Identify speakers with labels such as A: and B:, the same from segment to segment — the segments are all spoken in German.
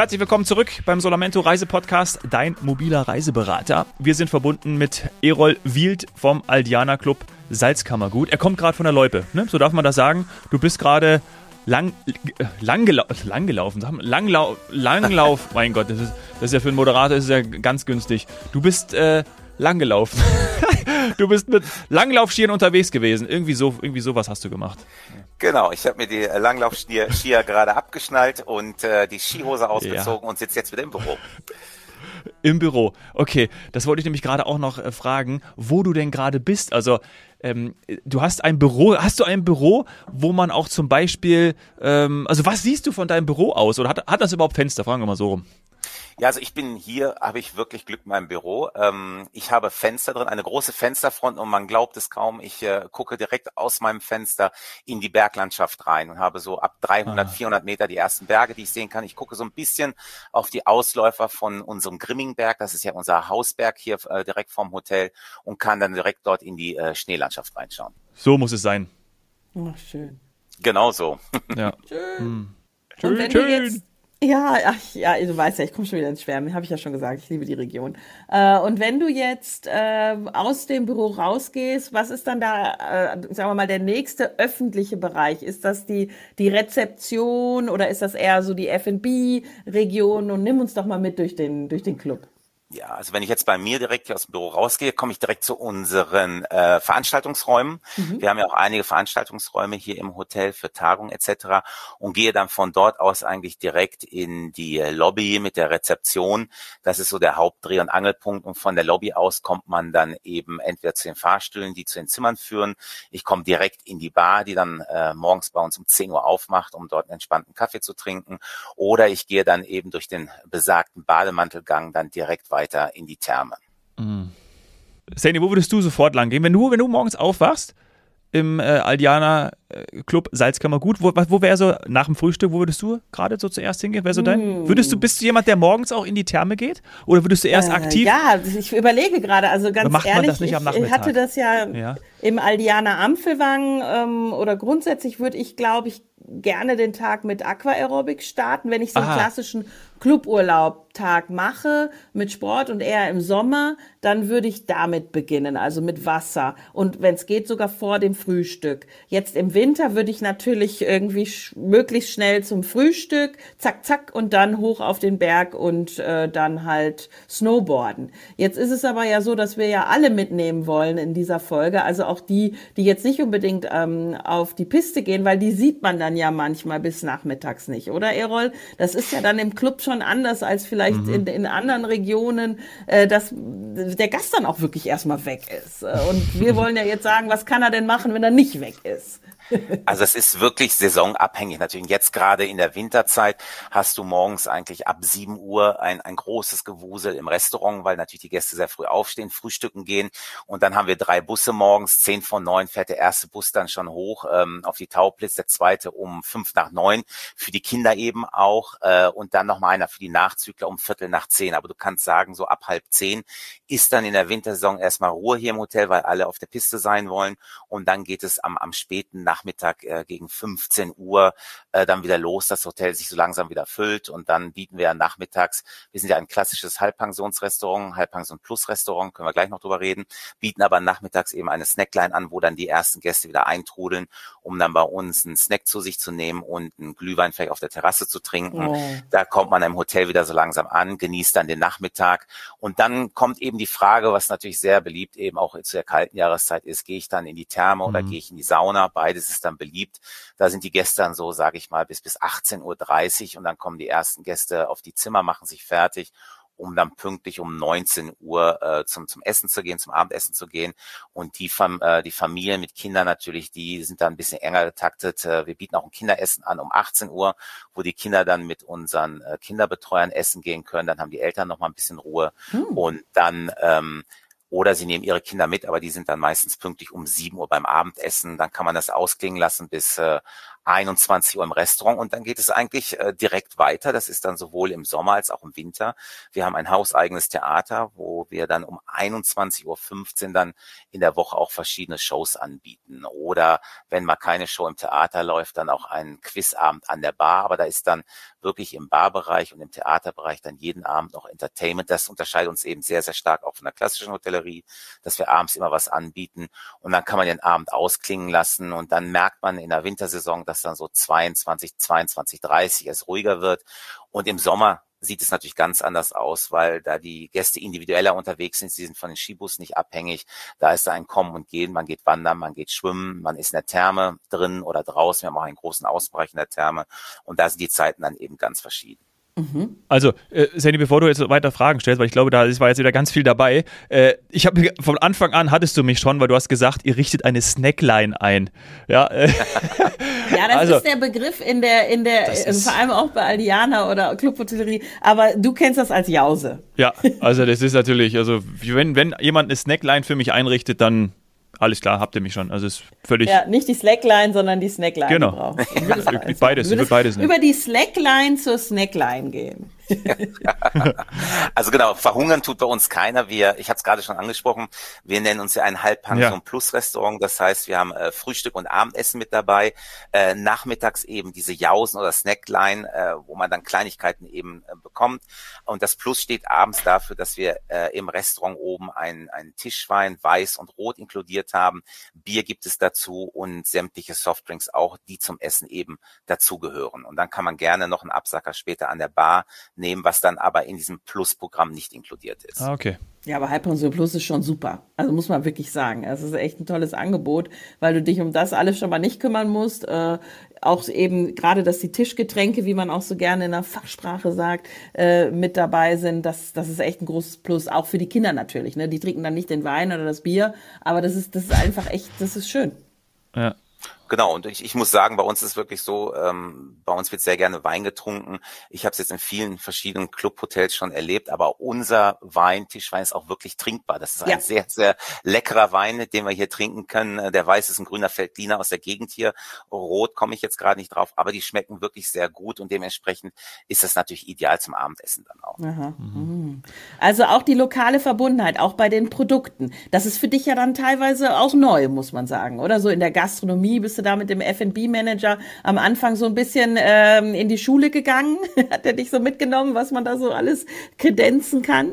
A: Herzlich willkommen zurück beim Solamento Reisepodcast, dein mobiler Reiseberater. Wir sind verbunden mit Erol Wield vom Aldiana Club Salzkammergut. Er kommt gerade von der Loipe, ne? so darf man das sagen. Du bist gerade lang, lang, gelau lang gelaufen, Langlau Langlauf, mein Gott, das ist, das ist ja für einen Moderator ist ja ganz günstig. Du bist äh, lang gelaufen. du bist mit Langlaufschieren unterwegs gewesen. Irgendwie so, irgendwie sowas hast du gemacht.
B: Genau, ich habe mir die Langlaufskier gerade abgeschnallt und äh, die Skihose ausgezogen ja. und sitze jetzt wieder im Büro.
A: Im Büro. Okay, das wollte ich nämlich gerade auch noch äh, fragen, wo du denn gerade bist. Also ähm, du hast ein Büro, hast du ein Büro, wo man auch zum Beispiel, ähm, also was siehst du von deinem Büro aus? Oder hat, hat das überhaupt Fenster? Fragen wir mal so rum.
B: Ja, also ich bin hier, habe ich wirklich Glück in meinem Büro. Ähm, ich habe Fenster drin, eine große Fensterfront und man glaubt es kaum. Ich äh, gucke direkt aus meinem Fenster in die Berglandschaft rein und habe so ab 300, ah. 400 Meter die ersten Berge, die ich sehen kann. Ich gucke so ein bisschen auf die Ausläufer von unserem Grimmingberg. Das ist ja unser Hausberg hier äh, direkt vorm Hotel und kann dann direkt dort in die äh, Schneelandschaft reinschauen.
A: So muss es sein.
C: Ach, schön.
B: Genau so.
A: Ja. Schön. Hm.
C: Schön, und wenn schön. du jetzt ja, ach, ja, du weißt ja, ich komme schon wieder ins Schwärmen, habe ich ja schon gesagt, ich liebe die Region. Äh, und wenn du jetzt äh, aus dem Büro rausgehst, was ist dann da, äh, sagen wir mal, der nächste öffentliche Bereich? Ist das die, die Rezeption oder ist das eher so die F&B-Region? Und nimm uns doch mal mit durch den, durch den Club.
B: Ja, also wenn ich jetzt bei mir direkt hier aus dem Büro rausgehe, komme ich direkt zu unseren äh, Veranstaltungsräumen. Mhm. Wir haben ja auch einige Veranstaltungsräume hier im Hotel für Tagungen etc. und gehe dann von dort aus eigentlich direkt in die Lobby mit der Rezeption. Das ist so der Hauptdreh- und Angelpunkt und von der Lobby aus kommt man dann eben entweder zu den Fahrstühlen, die zu den Zimmern führen. Ich komme direkt in die Bar, die dann äh, morgens bei uns um 10 Uhr aufmacht, um dort einen entspannten Kaffee zu trinken. Oder ich gehe dann eben durch den besagten Bademantelgang dann direkt weiter weiter in die Therme.
A: Mhm. Sandy, wo würdest du sofort lang gehen? Wenn du, wenn du morgens aufwachst im äh, Aldiana äh, Club Salzkammer gut, wo, wo wäre so nach dem Frühstück, wo würdest du gerade so zuerst hingehen? Wäre so dein? Mm. Würdest du, bist du jemand, der morgens auch in die Therme geht? Oder würdest du erst äh, aktiv?
C: Ja, ich überlege gerade, also ganz macht ehrlich, man das nicht am Nachmittag? ich hatte das ja, ja. im Aldiana Ampelwang ähm, oder grundsätzlich würde ich, glaube ich, gerne den Tag mit Aquaerobik starten, wenn ich so einen Aha. klassischen Cluburlaubtag mache mit Sport und eher im Sommer, dann würde ich damit beginnen, also mit Wasser und wenn es geht sogar vor dem Frühstück. Jetzt im Winter würde ich natürlich irgendwie sch möglichst schnell zum Frühstück, zack zack und dann hoch auf den Berg und äh, dann halt Snowboarden. Jetzt ist es aber ja so, dass wir ja alle mitnehmen wollen in dieser Folge, also auch die, die jetzt nicht unbedingt ähm, auf die Piste gehen, weil die sieht man dann ja manchmal bis nachmittags nicht, oder Erol? Das ist ja dann im Club schon anders als vielleicht mhm. in, in anderen Regionen, äh, dass der Gast dann auch wirklich erstmal weg ist. Äh, und wir wollen ja jetzt sagen, was kann er denn machen, wenn er nicht weg ist?
B: Also es ist wirklich saisonabhängig. Natürlich jetzt gerade in der Winterzeit hast du morgens eigentlich ab 7 Uhr ein, ein großes Gewusel im Restaurant, weil natürlich die Gäste sehr früh aufstehen, frühstücken gehen. Und dann haben wir drei Busse morgens. Zehn von neun fährt der erste Bus dann schon hoch ähm, auf die Tauplitz, der zweite um fünf nach neun, für die Kinder eben auch. Äh, und dann nochmal einer für die Nachzügler um Viertel nach zehn. Aber du kannst sagen, so ab halb zehn ist dann in der Wintersaison erstmal Ruhe hier im Hotel, weil alle auf der Piste sein wollen. Und dann geht es am, am späten Nachmittag Nachmittag äh, gegen 15 Uhr äh, dann wieder los, das Hotel sich so langsam wieder füllt und dann bieten wir nachmittags, wir sind ja ein klassisches Halbpensionsrestaurant, Halbpension Plus Restaurant, können wir gleich noch drüber reden, bieten aber nachmittags eben eine Snackline an, wo dann die ersten Gäste wieder eintrudeln, um dann bei uns einen Snack zu sich zu nehmen und einen Glühwein vielleicht auf der Terrasse zu trinken. Oh. Da kommt man im Hotel wieder so langsam an, genießt dann den Nachmittag und dann kommt eben die Frage, was natürlich sehr beliebt eben auch zu der kalten Jahreszeit ist, gehe ich dann in die Therme mhm. oder gehe ich in die Sauna? Beides ist dann beliebt. Da sind die Gäste dann so, sage ich mal, bis bis 18.30 Uhr und dann kommen die ersten Gäste auf die Zimmer, machen sich fertig um dann pünktlich um 19 Uhr äh, zum, zum Essen zu gehen, zum Abendessen zu gehen. Und die, Fam äh, die Familien mit Kindern natürlich, die sind da ein bisschen enger getaktet. Äh, wir bieten auch ein Kinderessen an um 18 Uhr, wo die Kinder dann mit unseren äh, Kinderbetreuern essen gehen können. Dann haben die Eltern noch mal ein bisschen Ruhe. Hm. Und dann ähm, oder sie nehmen ihre Kinder mit, aber die sind dann meistens pünktlich um sieben Uhr beim Abendessen. Dann kann man das ausklingen lassen bis äh, 21 Uhr im Restaurant und dann geht es eigentlich äh, direkt weiter. Das ist dann sowohl im Sommer als auch im Winter. Wir haben ein hauseigenes Theater, wo wir dann um 21.15 Uhr dann in der Woche auch verschiedene Shows anbieten. Oder wenn mal keine Show im Theater läuft, dann auch einen Quizabend an der Bar. Aber da ist dann wirklich im Barbereich und im Theaterbereich dann jeden Abend noch Entertainment. Das unterscheidet uns eben sehr, sehr stark auch von der klassischen Hotellerie, dass wir abends immer was anbieten und dann kann man den Abend ausklingen lassen und dann merkt man in der Wintersaison, dass dann so 22, 22, 30 es ruhiger wird und im Sommer sieht es natürlich ganz anders aus, weil da die Gäste individueller unterwegs sind. Sie sind von den Skibus nicht abhängig. Da ist da ein Kommen und Gehen. Man geht wandern, man geht schwimmen, man ist in der Therme drin oder draußen. Wir haben auch einen großen Ausbereich in der Therme. Und da sind die Zeiten dann eben ganz verschieden.
A: Mhm. Also, äh, Sandy, bevor du jetzt weiter Fragen stellst, weil ich glaube, da war jetzt wieder ganz viel dabei. Äh, ich habe von Anfang an hattest du mich schon, weil du hast gesagt, ihr richtet eine Snackline ein. Ja, äh,
C: ja das also, ist der Begriff in der, in der, äh, vor allem auch bei Aldiana oder Clubhotellerie, aber du kennst das als Jause.
A: Ja, also das ist natürlich, also wenn, wenn jemand eine Snackline für mich einrichtet, dann alles klar, habt ihr mich schon. Also ist völlig.
C: Ja, nicht die Slackline, sondern die Snackline.
A: Genau. beides, ich beides
C: nehmen. Über die Slackline zur Snackline gehen.
B: also genau, verhungern tut bei uns keiner. Wir, ich habe es gerade schon angesprochen, wir nennen uns ja ein Halbpension ja. Plus Restaurant. Das heißt, wir haben äh, Frühstück und Abendessen mit dabei. Äh, nachmittags eben diese Jausen oder Snackline, äh, wo man dann Kleinigkeiten eben äh, bekommt. Und das Plus steht abends dafür, dass wir äh, im Restaurant oben einen, einen Tischwein, weiß und rot inkludiert haben. Bier gibt es dazu und sämtliche Softdrinks auch, die zum Essen eben dazugehören. Und dann kann man gerne noch einen Absacker später an der Bar nehmen, was dann aber in diesem Plus-Programm nicht inkludiert ist.
A: Ah, okay.
C: Ja, aber Halbpension Plus ist schon super. Also muss man wirklich sagen. Es ist echt ein tolles Angebot, weil du dich um das alles schon mal nicht kümmern musst. Äh, auch eben gerade, dass die Tischgetränke, wie man auch so gerne in der Fachsprache sagt, äh, mit dabei sind. Das, das ist echt ein großes Plus, auch für die Kinder natürlich. Ne? Die trinken dann nicht den Wein oder das Bier, aber das ist, das ist einfach echt, das ist schön.
B: Ja. Genau, und ich, ich muss sagen, bei uns ist wirklich so, ähm, bei uns wird sehr gerne Wein getrunken. Ich habe es jetzt in vielen verschiedenen Clubhotels schon erlebt, aber unser Wein, Tischwein, ist auch wirklich trinkbar. Das ist ja. ein sehr, sehr leckerer Wein, den wir hier trinken können. Der Weiß ist ein grüner Feldliner aus der Gegend hier. Rot komme ich jetzt gerade nicht drauf, aber die schmecken wirklich sehr gut und dementsprechend ist das natürlich ideal zum Abendessen dann auch.
C: Aha. Mhm. Also auch die lokale Verbundenheit, auch bei den Produkten. Das ist für dich ja dann teilweise auch neu, muss man sagen, oder? So in der Gastronomie bist du da mit dem F&B-Manager am Anfang so ein bisschen ähm, in die Schule gegangen? Hat er dich so mitgenommen, was man da so alles kredenzen kann?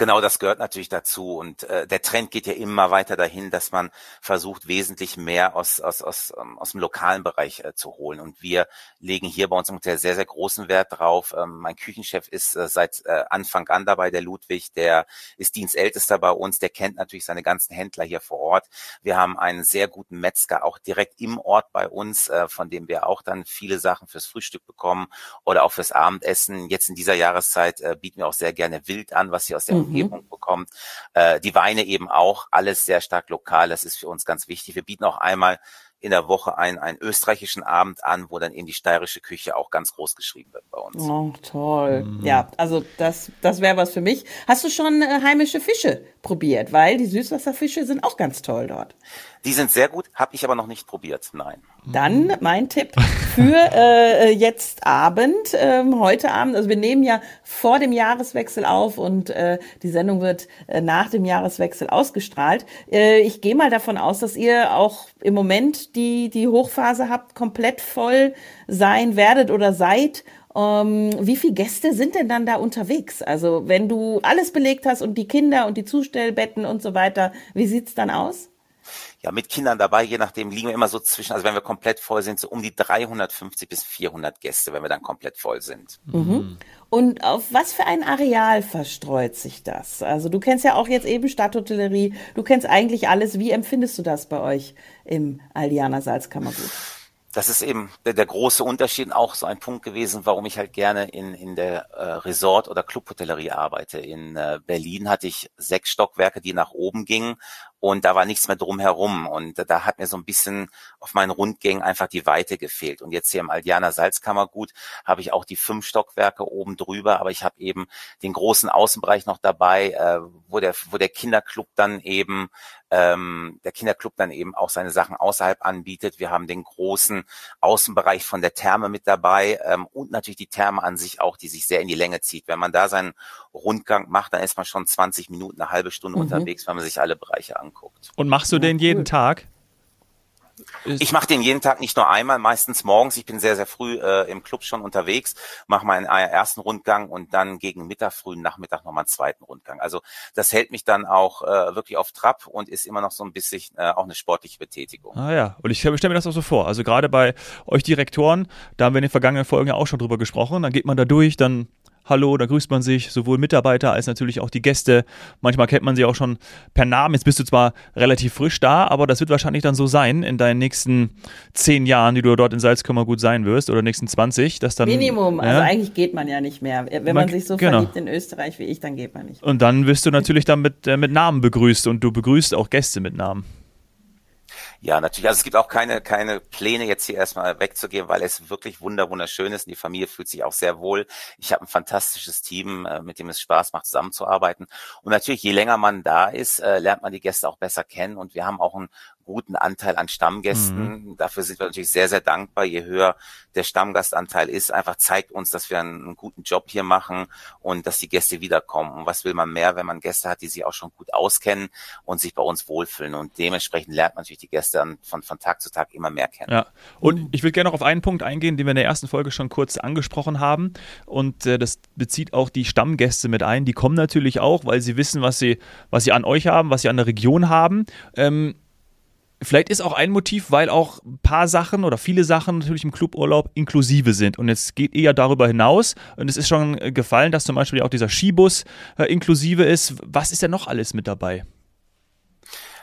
B: Genau, das gehört natürlich dazu. Und äh, der Trend geht ja immer weiter dahin, dass man versucht, wesentlich mehr aus, aus, aus, ähm, aus dem lokalen Bereich äh, zu holen. Und wir legen hier bei uns im Hotel sehr, sehr großen Wert drauf. Ähm, mein Küchenchef ist äh, seit äh, Anfang an dabei, der Ludwig, der ist Dienstältester bei uns, der kennt natürlich seine ganzen Händler hier vor Ort. Wir haben einen sehr guten Metzger auch direkt im Ort bei uns, äh, von dem wir auch dann viele Sachen fürs Frühstück bekommen oder auch fürs Abendessen. Jetzt in dieser Jahreszeit äh, bieten wir auch sehr gerne Wild an, was hier aus der mhm. Umgebung bekommt. Äh, die Weine eben auch, alles sehr stark lokal. Das ist für uns ganz wichtig. Wir bieten auch einmal in der Woche einen, einen österreichischen Abend an, wo dann eben die steirische Küche auch ganz groß geschrieben wird bei uns.
C: Oh, toll. Mhm. Ja, also das, das wäre was für mich. Hast du schon äh, heimische Fische probiert? Weil die Süßwasserfische sind auch ganz toll dort.
B: Die sind sehr gut, habe ich aber noch nicht probiert, nein.
C: Dann mein Tipp für äh, jetzt Abend, äh, heute Abend. Also wir nehmen ja vor dem Jahreswechsel auf und äh, die Sendung wird äh, nach dem Jahreswechsel ausgestrahlt. Äh, ich gehe mal davon aus, dass ihr auch im Moment die, die Hochphase habt, komplett voll sein werdet oder seid. Ähm, wie viele Gäste sind denn dann da unterwegs? Also wenn du alles belegt hast und die Kinder und die Zustellbetten und so weiter, wie sieht's dann aus?
B: ja, mit Kindern dabei, je nachdem, liegen wir immer so zwischen, also wenn wir komplett voll sind, so um die 350 bis 400 Gäste, wenn wir dann komplett voll sind.
C: Mhm. Und auf was für ein Areal verstreut sich das? Also du kennst ja auch jetzt eben Stadthotellerie, du kennst eigentlich alles. Wie empfindest du das bei euch im Aldiana Salzkammergut?
B: Das ist eben der, der, große Unterschied auch so ein Punkt gewesen, warum ich halt gerne in, in der äh, Resort- oder Clubhotellerie arbeite. In äh, Berlin hatte ich sechs Stockwerke, die nach oben gingen und da war nichts mehr drumherum und da hat mir so ein bisschen auf meinen Rundgängen einfach die Weite gefehlt. Und jetzt hier im Aldianer Salzkammergut habe ich auch die fünf Stockwerke oben drüber, aber ich habe eben den großen Außenbereich noch dabei, äh, wo der wo der Kinderclub dann eben ähm, der Kinderclub dann eben auch seine Sachen außerhalb anbietet. Wir haben den großen Außenbereich von der Therme mit dabei ähm, und natürlich die Therme an sich auch, die sich sehr in die Länge zieht. Wenn man da seinen Rundgang macht, dann ist man schon 20 Minuten, eine halbe Stunde mhm. unterwegs, wenn man sich alle Bereiche anguckt.
A: Und machst du den jeden cool. Tag?
B: Ich mache den jeden Tag nicht nur einmal, meistens morgens. Ich bin sehr, sehr früh äh, im Club schon unterwegs, mache meinen äh, ersten Rundgang und dann gegen Mittag, frühen Nachmittag nochmal einen zweiten Rundgang. Also das hält mich dann auch äh, wirklich auf Trab und ist immer noch so ein bisschen äh, auch eine sportliche Betätigung.
A: Ah ja, und ich stelle mir das auch so vor. Also gerade bei euch Direktoren, da haben wir in den vergangenen Folgen ja auch schon drüber gesprochen. Dann geht man da durch, dann Hallo, da grüßt man sich, sowohl Mitarbeiter als natürlich auch die Gäste. Manchmal kennt man sie auch schon per Namen. Jetzt bist du zwar relativ frisch da, aber das wird wahrscheinlich dann so sein in deinen nächsten zehn Jahren, die du dort in Salzkammergut sein wirst oder nächsten 20, dass dann.
C: Minimum, ja, also eigentlich geht man ja nicht mehr. Wenn man, man sich so genau. verliebt in Österreich wie ich, dann geht man nicht.
A: Und dann wirst du natürlich dann mit, äh, mit Namen begrüßt und du begrüßt auch Gäste mit Namen.
B: Ja, natürlich. Also es gibt auch keine, keine Pläne, jetzt hier erstmal wegzugehen, weil es wirklich wunder, wunderschön ist. Und die Familie fühlt sich auch sehr wohl. Ich habe ein fantastisches Team, äh, mit dem es Spaß macht, zusammenzuarbeiten. Und natürlich, je länger man da ist, äh, lernt man die Gäste auch besser kennen. Und wir haben auch ein guten Anteil an Stammgästen. Mhm. Dafür sind wir natürlich sehr, sehr dankbar. Je höher der Stammgastanteil ist, einfach zeigt uns, dass wir einen, einen, guten Job hier machen und dass die Gäste wiederkommen. Und was will man mehr, wenn man Gäste hat, die sich auch schon gut auskennen und sich bei uns wohlfühlen. Und dementsprechend lernt man natürlich die Gäste dann von, von Tag zu Tag immer mehr kennen.
A: Ja, und ich will gerne noch auf einen Punkt eingehen, den wir in der ersten Folge schon kurz angesprochen haben. Und äh, das bezieht auch die Stammgäste mit ein. Die kommen natürlich auch, weil sie wissen, was sie, was sie an euch haben, was sie an der Region haben. Ähm, Vielleicht ist auch ein Motiv, weil auch ein paar Sachen oder viele Sachen natürlich im Cluburlaub inklusive sind. Und es geht eher darüber hinaus. Und es ist schon gefallen, dass zum Beispiel auch dieser Skibus äh, inklusive ist. Was ist denn noch alles mit dabei?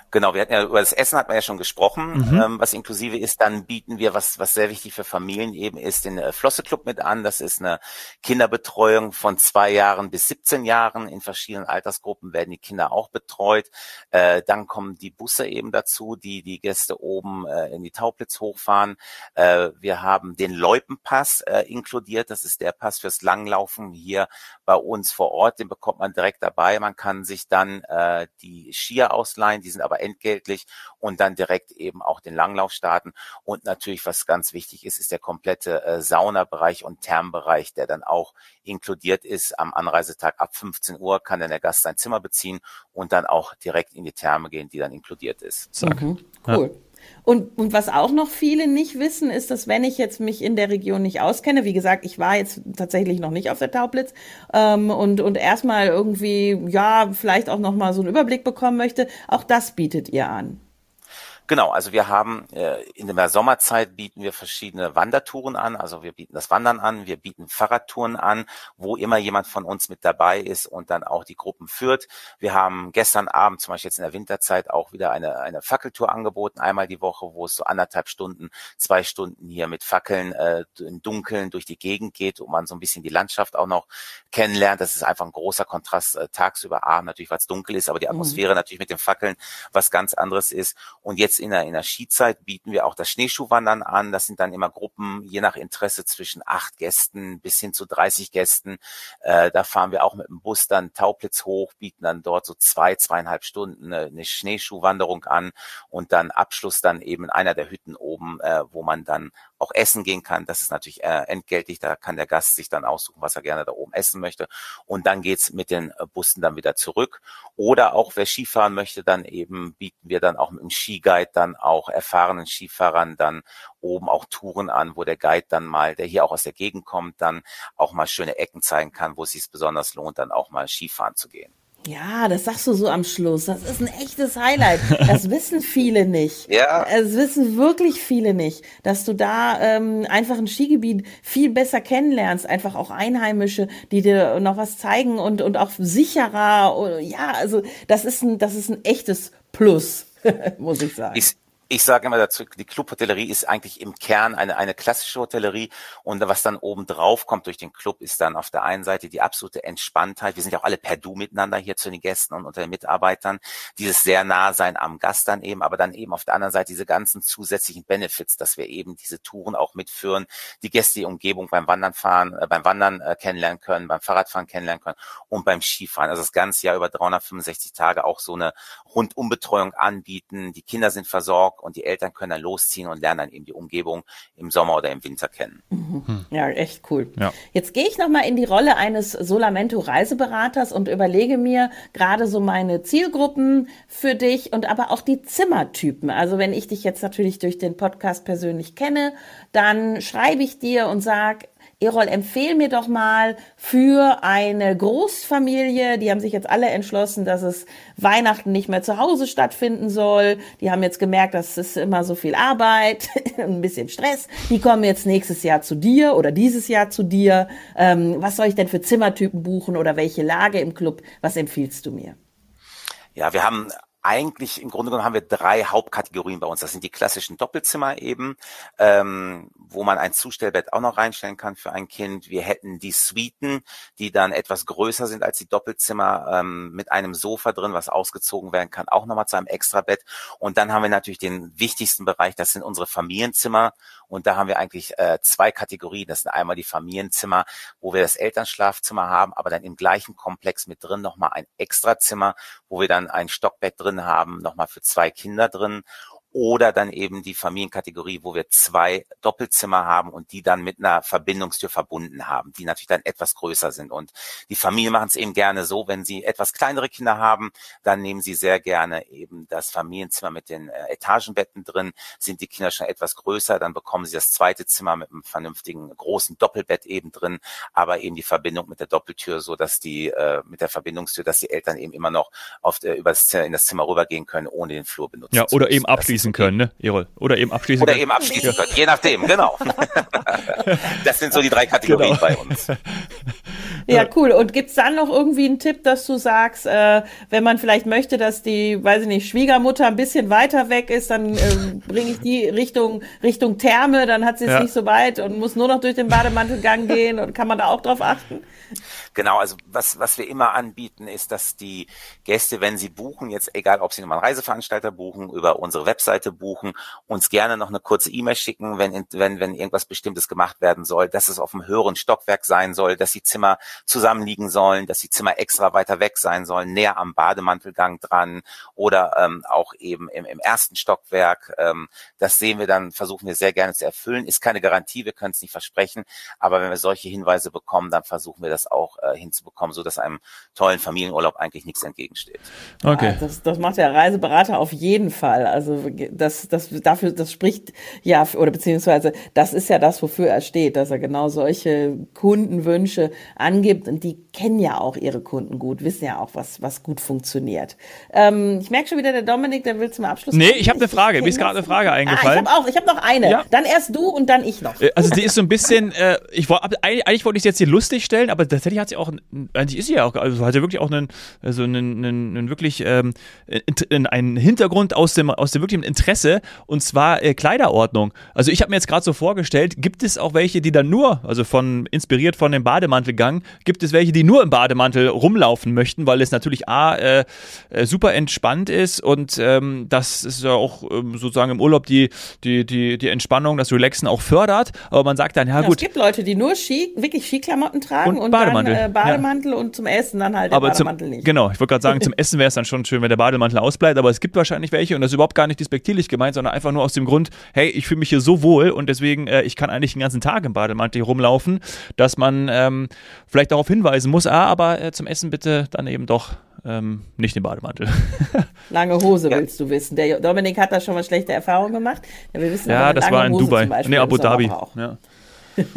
B: Genau, wir hatten ja über das Essen hat man ja schon gesprochen, mhm. ähm, was inklusive ist. Dann bieten wir, was, was sehr wichtig für Familien eben ist, den äh, Flosse Club mit an. Das ist eine Kinderbetreuung von zwei Jahren bis 17 Jahren. In verschiedenen Altersgruppen werden die Kinder auch betreut. Äh, dann kommen die Busse eben dazu, die die Gäste oben äh, in die Taublitz hochfahren. Äh, wir haben den Loipenpass äh, inkludiert. Das ist der Pass fürs Langlaufen hier bei uns vor Ort. Den bekommt man direkt dabei. Man kann sich dann äh, die Skier ausleihen. Die sind aber entgeltlich und dann direkt eben auch den Langlauf starten. Und natürlich, was ganz wichtig ist, ist der komplette äh, Saunabereich und Thermbereich, der dann auch inkludiert ist. Am Anreisetag ab 15 Uhr kann dann der Gast sein Zimmer beziehen und dann auch direkt in die Therme gehen, die dann inkludiert ist.
C: Mhm. Cool. Ja. Und, und was auch noch viele nicht wissen, ist, dass wenn ich jetzt mich in der Region nicht auskenne, wie gesagt, ich war jetzt tatsächlich noch nicht auf der Taublitz ähm, und, und erstmal irgendwie, ja, vielleicht auch nochmal so einen Überblick bekommen möchte, auch das bietet ihr an.
B: Genau, also wir haben äh, in der Sommerzeit bieten wir verschiedene Wandertouren an, also wir bieten das Wandern an, wir bieten Fahrradtouren an, wo immer jemand von uns mit dabei ist und dann auch die Gruppen führt. Wir haben gestern Abend, zum Beispiel jetzt in der Winterzeit, auch wieder eine, eine Fackeltour angeboten, einmal die Woche, wo es so anderthalb Stunden, zwei Stunden hier mit Fackeln äh, im Dunkeln durch die Gegend geht, wo man so ein bisschen die Landschaft auch noch kennenlernt. Das ist einfach ein großer Kontrast äh, tagsüber, Abend natürlich, weil es dunkel ist, aber die mhm. Atmosphäre mhm. natürlich mit den Fackeln was ganz anderes ist. Und jetzt in der, in der Skizeit bieten wir auch das Schneeschuhwandern an. Das sind dann immer Gruppen, je nach Interesse, zwischen acht Gästen bis hin zu 30 Gästen. Äh, da fahren wir auch mit dem Bus dann Tauplitz hoch, bieten dann dort so zwei, zweieinhalb Stunden eine, eine Schneeschuhwanderung an und dann Abschluss dann eben in einer der Hütten oben, äh, wo man dann auch essen gehen kann. Das ist natürlich äh, entgeltlich. Da kann der Gast sich dann aussuchen, was er gerne da oben essen möchte. Und dann geht's mit den äh, Bussen dann wieder zurück. Oder auch wer Skifahren möchte, dann eben bieten wir dann auch mit dem Skiguide dann auch erfahrenen Skifahrern dann oben auch Touren an, wo der Guide dann mal, der hier auch aus der Gegend kommt, dann auch mal schöne Ecken zeigen kann, wo es sich besonders lohnt, dann auch mal Skifahren zu gehen.
C: Ja, das sagst du so am Schluss. Das ist ein echtes Highlight. Das wissen viele nicht. Ja. Das wissen wirklich viele nicht, dass du da ähm, einfach ein Skigebiet viel besser kennenlernst. Einfach auch Einheimische, die dir noch was zeigen und, und auch sicherer. Ja, also das ist ein, das ist ein echtes Plus, muss ich sagen.
B: Ich ich sage immer dazu, die Clubhotellerie ist eigentlich im Kern eine, eine klassische Hotellerie und was dann oben drauf kommt durch den Club ist dann auf der einen Seite die absolute Entspanntheit. Wir sind ja auch alle per Du miteinander hier zu den Gästen und unter den Mitarbeitern. Dieses sehr nah sein am Gast dann eben, aber dann eben auf der anderen Seite diese ganzen zusätzlichen Benefits, dass wir eben diese Touren auch mitführen, die Gäste die Umgebung beim Wandern fahren, äh, beim Wandern äh, kennenlernen können, beim Fahrradfahren kennenlernen können und beim Skifahren. Also das ganze Jahr über 365 Tage auch so eine Rundumbetreuung anbieten. Die Kinder sind versorgt und die Eltern können dann losziehen und lernen dann eben die Umgebung im Sommer oder im Winter kennen.
C: Mhm. Ja, echt cool. Ja. Jetzt gehe ich nochmal in die Rolle eines Solamento Reiseberaters und überlege mir gerade so meine Zielgruppen für dich und aber auch die Zimmertypen. Also wenn ich dich jetzt natürlich durch den Podcast persönlich kenne, dann schreibe ich dir und sage, Erol, empfehl mir doch mal für eine Großfamilie, die haben sich jetzt alle entschlossen, dass es Weihnachten nicht mehr zu Hause stattfinden soll. Die haben jetzt gemerkt, das ist immer so viel Arbeit, ein bisschen Stress. Die kommen jetzt nächstes Jahr zu dir oder dieses Jahr zu dir. Ähm, was soll ich denn für Zimmertypen buchen oder welche Lage im Club? Was empfiehlst du mir?
B: Ja, wir haben eigentlich im Grunde genommen haben wir drei Hauptkategorien bei uns. Das sind die klassischen Doppelzimmer eben, ähm, wo man ein Zustellbett auch noch reinstellen kann für ein Kind. Wir hätten die Suiten, die dann etwas größer sind als die Doppelzimmer, ähm, mit einem Sofa drin, was ausgezogen werden kann, auch nochmal zu einem Extrabett. Und dann haben wir natürlich den wichtigsten Bereich, das sind unsere Familienzimmer. Und da haben wir eigentlich äh, zwei Kategorien. Das sind einmal die Familienzimmer, wo wir das Elternschlafzimmer haben, aber dann im gleichen Komplex mit drin nochmal ein Extrazimmer, wo wir dann ein Stockbett drin haben, nochmal für zwei Kinder drin oder dann eben die Familienkategorie, wo wir zwei Doppelzimmer haben und die dann mit einer Verbindungstür verbunden haben, die natürlich dann etwas größer sind. Und die Familien machen es eben gerne so, wenn sie etwas kleinere Kinder haben, dann nehmen sie sehr gerne eben das Familienzimmer mit den äh, Etagenbetten drin. Sind die Kinder schon etwas größer, dann bekommen sie das zweite Zimmer mit einem vernünftigen großen Doppelbett eben drin, aber eben die Verbindung mit der Doppeltür, so dass die äh, mit der Verbindungstür, dass die Eltern eben immer noch auf, äh, über das, in das Zimmer rübergehen können, ohne den Flur benutzen
A: ja, oder eben abschließen können, ne, Erol? Oder eben abschließen
B: Oder können. eben abschließen können, je nachdem, genau. das sind so die drei Kategorien genau. bei uns.
C: Ja, cool. Und gibt's dann noch irgendwie einen Tipp, dass du sagst, äh, wenn man vielleicht möchte, dass die, weiß ich nicht, Schwiegermutter ein bisschen weiter weg ist, dann äh, bringe ich die Richtung, Richtung Therme, dann hat sie es ja. nicht so weit und muss nur noch durch den Bademantelgang gehen und kann man da auch drauf achten?
B: Genau, also was, was wir immer anbieten, ist, dass die Gäste, wenn sie buchen, jetzt egal ob sie nochmal einen Reiseveranstalter buchen, über unsere Webseite buchen, uns gerne noch eine kurze E-Mail schicken, wenn, wenn, wenn irgendwas Bestimmtes gemacht werden soll, dass es auf einem höheren Stockwerk sein soll, dass die Zimmer zusammenliegen sollen, dass die Zimmer extra weiter weg sein sollen, näher am Bademantelgang dran oder ähm, auch eben im, im ersten Stockwerk. Ähm, das sehen wir dann, versuchen wir sehr gerne zu erfüllen. Ist keine Garantie, wir können es nicht versprechen, aber wenn wir solche Hinweise bekommen, dann versuchen wir das auch äh, hinzubekommen, so dass einem tollen Familienurlaub eigentlich nichts entgegensteht.
C: Okay. Ja, das, das macht der Reiseberater auf jeden Fall. Also das, das dafür, das spricht ja oder beziehungsweise das ist ja das, wofür er steht, dass er genau solche Kundenwünsche angibt und die kennen ja auch ihre Kunden gut, wissen ja auch, was was gut funktioniert. Ähm, ich merke schon wieder, der Dominik, der will zum Abschluss.
A: Nee, ich habe eine Frage. Mir ist gerade eine Frage eingefallen.
C: Ah, ich habe auch, ich habe noch eine. Ja. Dann erst du und dann ich noch.
A: Äh, also die ist so ein bisschen, äh, ich wollte eigentlich wollte ich sie jetzt hier lustig stellen, aber tatsächlich hat sie auch, eigentlich ist sie ja auch, also hat sie wirklich auch einen, also einen, einen, einen wirklich ähm, einen Hintergrund aus dem, aus dem wirklichen Interesse und zwar äh, Kleiderordnung. Also ich habe mir jetzt gerade so vorgestellt, gibt es auch welche, die dann nur, also von inspiriert von dem Bademantelgang, gibt es welche, die nur im Bademantel rumlaufen möchten, weil es natürlich A, äh, äh, super entspannt ist und ähm, das ist ja auch ähm, sozusagen im Urlaub die, die, die, die Entspannung, das Relaxen auch fördert. Aber man sagt dann, ja, ja gut.
C: Es gibt Leute, die nur Ski, wirklich Skiklamotten tragen und, und Bademantel. Dann, äh, Bademantel ja. und zum Essen dann halt aber Bademantel
A: zum,
C: nicht.
A: Genau, ich wollte gerade sagen, zum Essen wäre es dann schon schön, wenn der Bademantel ausbleibt, aber es gibt wahrscheinlich welche und das ist überhaupt gar nicht despektierlich gemeint, sondern einfach nur aus dem Grund, hey, ich fühle mich hier so wohl und deswegen, äh, ich kann eigentlich den ganzen Tag im Bademantel rumlaufen, dass man ähm, vielleicht darauf hinweisen muss, ah, aber äh, zum Essen bitte dann eben doch ähm, nicht den Bademantel.
C: Lange Hose willst du wissen. Der Dominik hat da schon mal schlechte Erfahrungen gemacht.
A: Ja, wir wissen, ja das war in Hose Dubai. Nee, Abu Dhabi. Ja.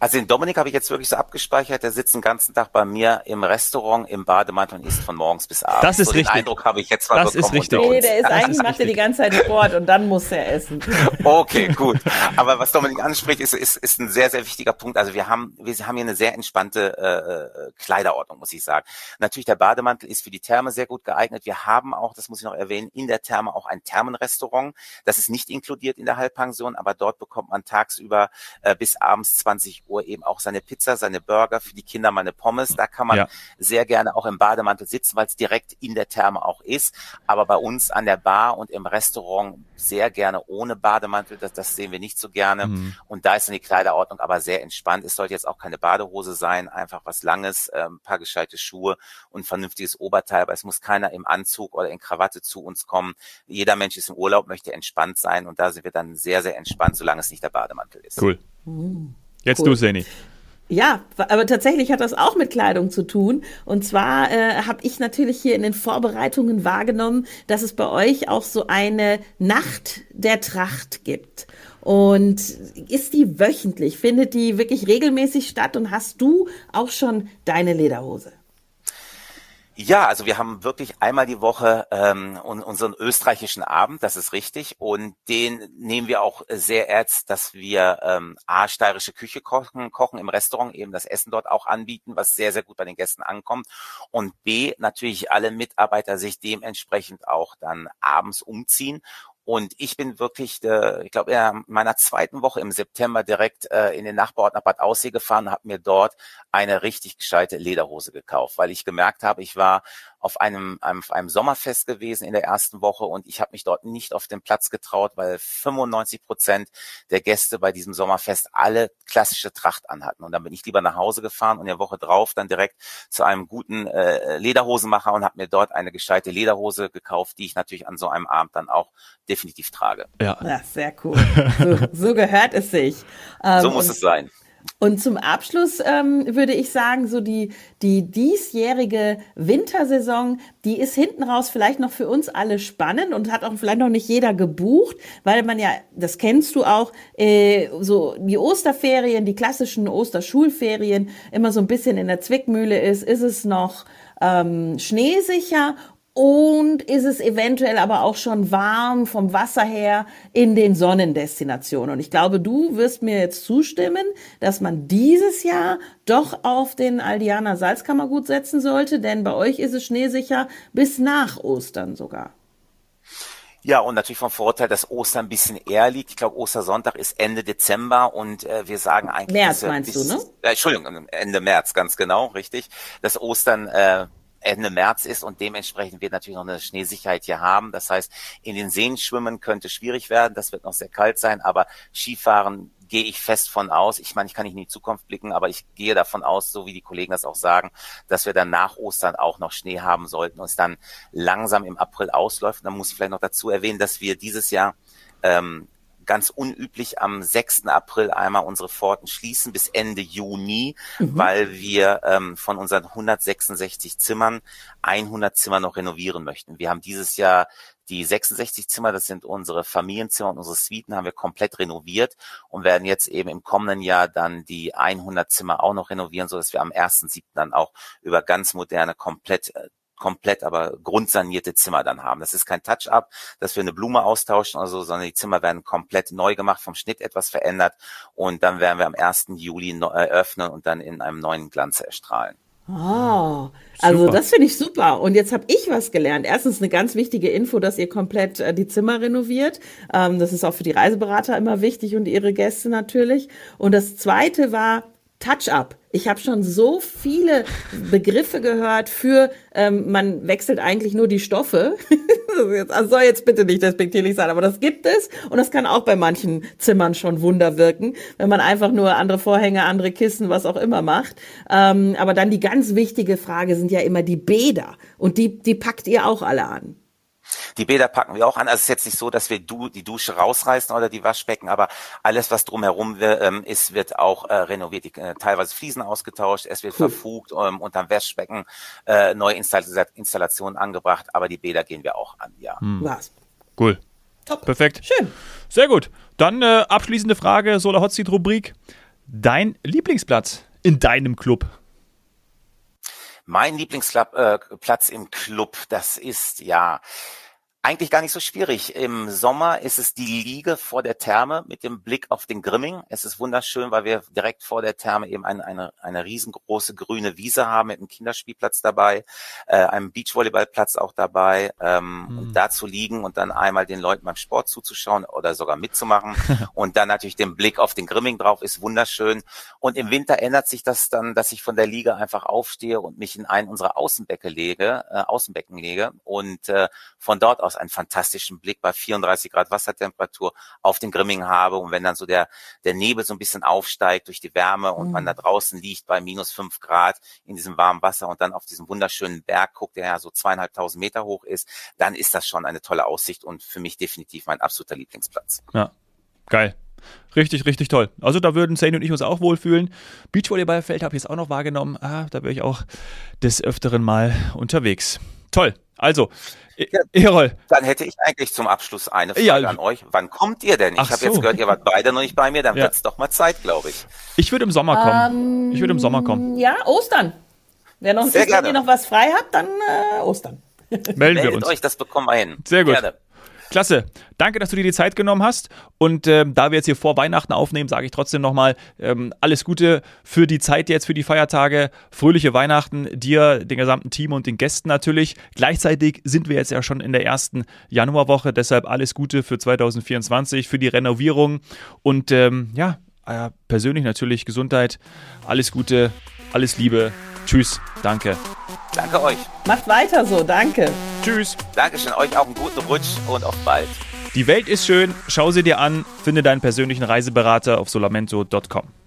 B: Also den Dominik habe ich jetzt wirklich so abgespeichert, der sitzt den ganzen Tag bei mir im Restaurant, im Bademantel und isst von morgens bis abends.
A: Das ist
B: so
A: richtig.
B: Den Eindruck habe ich jetzt mal
A: das
B: bekommen.
A: Ist richtig.
C: Nee, der ist das eigentlich, ist macht er die ganze Zeit Sport und dann muss er essen.
B: Okay, gut. Aber was Dominik anspricht, ist, ist, ist ein sehr, sehr wichtiger Punkt. Also wir haben, wir haben hier eine sehr entspannte äh, Kleiderordnung, muss ich sagen. Natürlich, der Bademantel ist für die Therme sehr gut geeignet. Wir haben auch, das muss ich noch erwähnen, in der Therme auch ein Thermenrestaurant. Das ist nicht inkludiert in der Halbpension, aber dort bekommt man tagsüber äh, bis abends 20 Uhr eben auch seine Pizza, seine Burger, für die Kinder meine Pommes. Da kann man ja. sehr gerne auch im Bademantel sitzen, weil es direkt in der Therme auch ist. Aber bei uns an der Bar und im Restaurant sehr gerne ohne Bademantel. Das, das sehen wir nicht so gerne. Mhm. Und da ist dann die Kleiderordnung aber sehr entspannt. Es sollte jetzt auch keine Badehose sein, einfach was Langes, äh, ein paar gescheite Schuhe und ein vernünftiges Oberteil. Aber es muss keiner im Anzug oder in Krawatte zu uns kommen. Jeder Mensch ist im Urlaub, möchte entspannt sein und da sind wir dann sehr, sehr entspannt, solange es nicht der Bademantel ist.
A: Cool. Mhm. Jetzt cool. du, Seni.
C: Ja, aber tatsächlich hat das auch mit Kleidung zu tun. Und zwar äh, habe ich natürlich hier in den Vorbereitungen wahrgenommen, dass es bei euch auch so eine Nacht der Tracht gibt. Und ist die wöchentlich? Findet die wirklich regelmäßig statt? Und hast du auch schon deine Lederhose?
B: Ja, also wir haben wirklich einmal die Woche ähm, unseren österreichischen Abend, das ist richtig. Und den nehmen wir auch sehr ernst, dass wir ähm, A, steirische Küche kochen, kochen im Restaurant, eben das Essen dort auch anbieten, was sehr, sehr gut bei den Gästen ankommt. Und B, natürlich alle Mitarbeiter sich dementsprechend auch dann abends umziehen und ich bin wirklich, äh, ich glaube, in meiner zweiten Woche im September direkt äh, in den Nachbarort nach Bad Aussee gefahren und habe mir dort eine richtig gescheite Lederhose gekauft, weil ich gemerkt habe, ich war auf einem, einem, auf einem Sommerfest gewesen in der ersten Woche und ich habe mich dort nicht auf den Platz getraut, weil 95 Prozent der Gäste bei diesem Sommerfest alle klassische Tracht anhatten. Und dann bin ich lieber nach Hause gefahren und in der Woche drauf dann direkt zu einem guten äh, Lederhosenmacher und habe mir dort eine gescheite Lederhose gekauft, die ich natürlich an so einem Abend dann auch definitiv trage.
C: Ja, ja sehr cool. So, so gehört es sich.
B: Ähm, so muss es sein.
C: Und zum Abschluss ähm, würde ich sagen, so die, die diesjährige Wintersaison, die ist hinten raus vielleicht noch für uns alle spannend und hat auch vielleicht noch nicht jeder gebucht, weil man ja, das kennst du auch, äh, so die Osterferien, die klassischen Osterschulferien immer so ein bisschen in der Zwickmühle ist. Ist es noch ähm, schneesicher und ist es eventuell aber auch schon warm vom Wasser her in den Sonnendestinationen. Und ich glaube, du wirst mir jetzt zustimmen, dass man dieses Jahr doch auf den Aldiana Salzkammergut setzen sollte, denn bei euch ist es schneesicher bis nach Ostern sogar.
B: Ja, und natürlich vom Vorteil, dass Ostern ein bisschen eher liegt. Ich glaube, Ostersonntag ist Ende Dezember und äh, wir sagen eigentlich.
C: März meinst bis, du, ne?
B: Äh, Entschuldigung, Ende März, ganz genau, richtig. Dass Ostern äh, Ende März ist und dementsprechend wird natürlich noch eine Schneesicherheit hier haben. Das heißt, in den Seen schwimmen könnte schwierig werden. Das wird noch sehr kalt sein, aber Skifahren gehe ich fest von aus. Ich meine, ich kann nicht in die Zukunft blicken, aber ich gehe davon aus, so wie die Kollegen das auch sagen, dass wir dann nach Ostern auch noch Schnee haben sollten und es dann langsam im April ausläuft. Und dann muss ich vielleicht noch dazu erwähnen, dass wir dieses Jahr ähm, ganz unüblich am 6. April einmal unsere Pforten schließen bis Ende Juni, mhm. weil wir ähm, von unseren 166 Zimmern 100 Zimmer noch renovieren möchten. Wir haben dieses Jahr die 66 Zimmer, das sind unsere Familienzimmer und unsere Suiten, haben wir komplett renoviert und werden jetzt eben im kommenden Jahr dann die 100 Zimmer auch noch renovieren, so dass wir am 1.7. dann auch über ganz moderne, komplett äh, komplett aber grundsanierte Zimmer dann haben. Das ist kein Touch-up, dass wir eine Blume austauschen oder so, sondern die Zimmer werden komplett neu gemacht, vom Schnitt etwas verändert und dann werden wir am 1. Juli eröffnen und dann in einem neuen Glanz erstrahlen.
C: Oh, also das finde ich super. Und jetzt habe ich was gelernt. Erstens eine ganz wichtige Info, dass ihr komplett äh, die Zimmer renoviert. Ähm, das ist auch für die Reiseberater immer wichtig und ihre Gäste natürlich. Und das Zweite war, Touch-up. Ich habe schon so viele Begriffe gehört für, ähm, man wechselt eigentlich nur die Stoffe. das soll jetzt bitte nicht despektierlich sein, aber das gibt es und das kann auch bei manchen Zimmern schon Wunder wirken, wenn man einfach nur andere Vorhänge, andere Kissen, was auch immer macht. Ähm, aber dann die ganz wichtige Frage sind ja immer die Bäder und die, die packt ihr auch alle an.
B: Die Bäder packen wir auch an. Also es ist jetzt nicht so, dass wir du, die Dusche rausreißen oder die Waschbecken, aber alles, was drumherum ähm, ist, wird auch äh, renoviert. Die, äh, teilweise Fliesen ausgetauscht, es wird cool. verfugt, ähm, unterm Waschbecken äh, neue Installationen angebracht, aber die Bäder gehen wir auch an, ja.
A: Hm. Was? Cool.
C: Top.
A: Perfekt.
C: Schön.
A: Sehr gut. Dann äh, abschließende Frage, Solar Hot Seat Rubrik. dein Lieblingsplatz in deinem Club?
B: Mein Lieblingsplatz äh, im Club, das ist ja eigentlich gar nicht so schwierig. Im Sommer ist es die Liege vor der Therme mit dem Blick auf den Grimming. Es ist wunderschön, weil wir direkt vor der Therme eben eine, eine, eine riesengroße grüne Wiese haben mit einem Kinderspielplatz dabei, äh, einem Beachvolleyballplatz auch dabei, ähm, mhm. da zu liegen und dann einmal den Leuten beim Sport zuzuschauen oder sogar mitzumachen und dann natürlich den Blick auf den Grimming drauf ist wunderschön. Und im Winter ändert sich das dann, dass ich von der Liege einfach aufstehe und mich in einen unserer Außenbecke lege, äh, Außenbecken lege und äh, von dort aus einen fantastischen Blick bei 34 Grad Wassertemperatur auf den Grimming habe. Und wenn dann so der, der Nebel so ein bisschen aufsteigt durch die Wärme und mhm. man da draußen liegt bei minus fünf Grad in diesem warmen Wasser und dann auf diesen wunderschönen Berg guckt, der ja so zweieinhalbtausend Meter hoch ist, dann ist das schon eine tolle Aussicht und für mich definitiv mein absoluter Lieblingsplatz.
A: Ja, geil. Richtig, richtig toll. Also da würden Zane und ich uns auch wohlfühlen. Beachvolleyballfeld habe ich jetzt auch noch wahrgenommen. Ah, da wäre ich auch des Öfteren mal unterwegs. Toll. Also,
B: ja, Erol. Dann hätte ich eigentlich zum Abschluss eine Frage ja, an euch. Wann kommt ihr denn? Ich habe so. jetzt gehört, ihr wart beide noch nicht bei mir, dann ja. wird es doch mal Zeit, glaube ich.
A: Ich würde im Sommer kommen. Um, ich würde im Sommer kommen.
C: Ja, Ostern. Wer noch, Sehr ist, noch was frei hat, dann äh, Ostern.
A: Melden Meldet wir uns.
B: euch, das bekommen wir hin.
A: Sehr gut. Gerne. Klasse. Danke, dass du dir die Zeit genommen hast. Und ähm, da wir jetzt hier vor Weihnachten aufnehmen, sage ich trotzdem nochmal ähm, alles Gute für die Zeit jetzt, für die Feiertage. Fröhliche Weihnachten dir, dem gesamten Team und den Gästen natürlich. Gleichzeitig sind wir jetzt ja schon in der ersten Januarwoche. Deshalb alles Gute für 2024, für die Renovierung. Und ähm, ja, äh, persönlich natürlich Gesundheit. Alles Gute, alles Liebe. Tschüss. Danke.
B: Danke euch.
C: Macht weiter so, danke.
A: Tschüss.
B: Dankeschön, euch auch einen guten Rutsch und auf bald.
A: Die Welt ist schön, schau sie dir an, finde deinen persönlichen Reiseberater auf solamento.com.